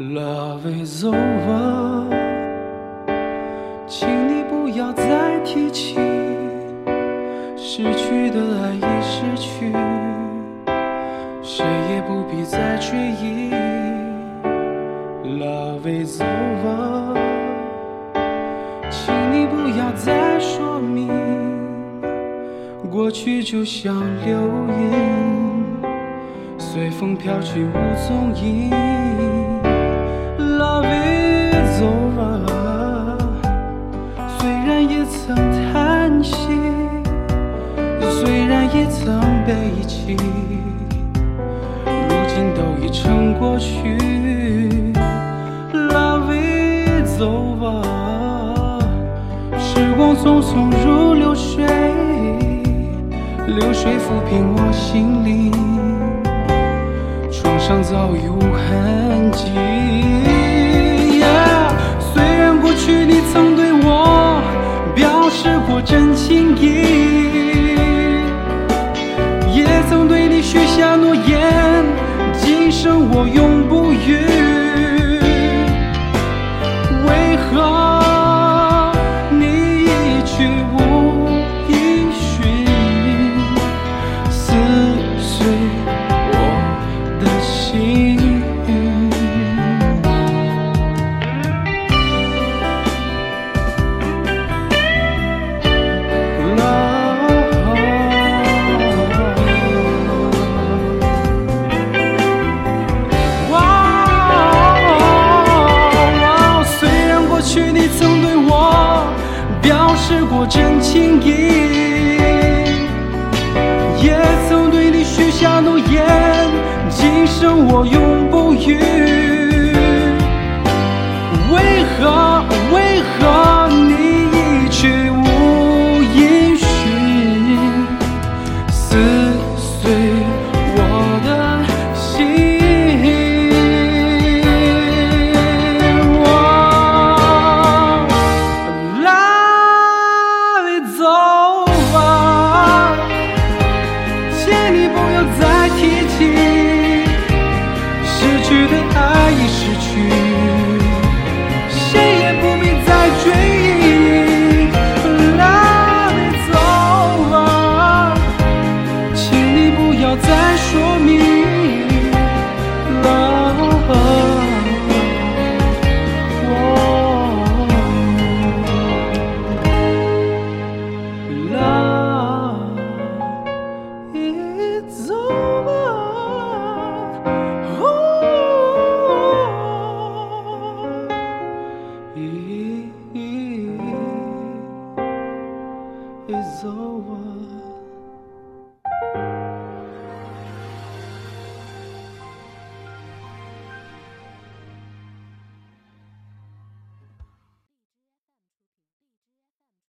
Love is over，请你不要再提起，失去的爱已失去，谁也不必再追忆。Love is over，请你不要再说明，过去就像流云，随风飘去无踪影。Love is over，虽然也曾叹息，虽然也曾悲泣，如今都已成过去。Love is over，时光匆匆如流水，流水抚平我心灵，创伤早已无痕迹。我用也曾对你许下诺言，今生我永不渝。为何？为何你一去无音讯，撕碎我的心？我 Love is 不要再提起，失去的爱已失去。谁也不必再追忆，Love go，请你不要再说明 So.